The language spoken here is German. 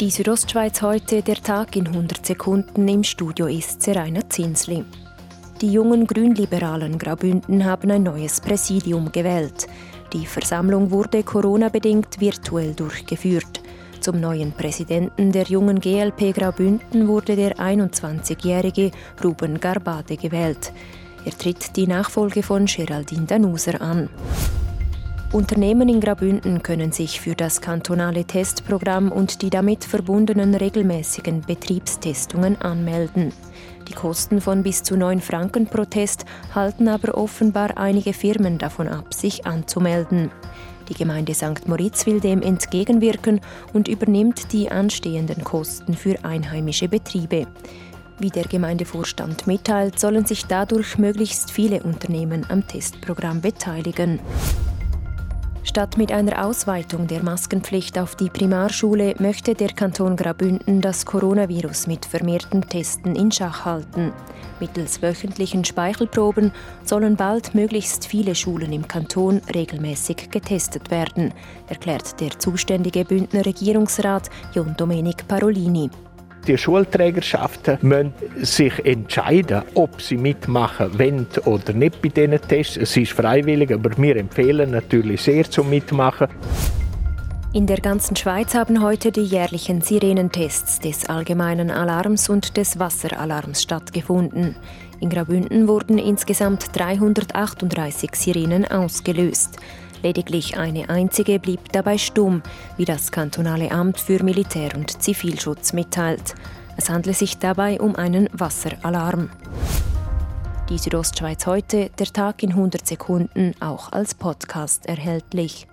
Die Südostschweiz heute, der Tag in 100 Sekunden. Im Studio ist Seraina Zinsli. Die jungen Grünliberalen Graubünden haben ein neues Präsidium gewählt. Die Versammlung wurde Corona-bedingt virtuell durchgeführt. Zum neuen Präsidenten der jungen GLP Graubünden wurde der 21-jährige Ruben Garbade gewählt. Er tritt die Nachfolge von Geraldine Danuser an. Unternehmen in Graubünden können sich für das kantonale Testprogramm und die damit verbundenen regelmäßigen Betriebstestungen anmelden. Die Kosten von bis zu 9 Franken pro Test halten aber offenbar einige Firmen davon ab, sich anzumelden. Die Gemeinde St. Moritz will dem entgegenwirken und übernimmt die anstehenden Kosten für einheimische Betriebe. Wie der Gemeindevorstand mitteilt, sollen sich dadurch möglichst viele Unternehmen am Testprogramm beteiligen. Statt mit einer Ausweitung der Maskenpflicht auf die Primarschule möchte der Kanton Graubünden das Coronavirus mit vermehrten Testen in Schach halten. Mittels wöchentlichen Speichelproben sollen bald möglichst viele Schulen im Kanton regelmäßig getestet werden, erklärt der zuständige Bündner Regierungsrat Jon Domenic Parolini. Die Schulträgerschaften müssen sich entscheiden, ob sie mitmachen wollen oder nicht bei diesen Tests. Es ist freiwillig, aber wir empfehlen natürlich sehr zum Mitmachen. In der ganzen Schweiz haben heute die jährlichen Sirenentests des allgemeinen Alarms und des Wasseralarms stattgefunden. In Graubünden wurden insgesamt 338 Sirenen ausgelöst. Lediglich eine einzige blieb dabei stumm, wie das kantonale Amt für Militär- und Zivilschutz mitteilt. Es handelt sich dabei um einen Wasseralarm. Die Südostschweiz heute, der Tag in 100 Sekunden, auch als Podcast erhältlich.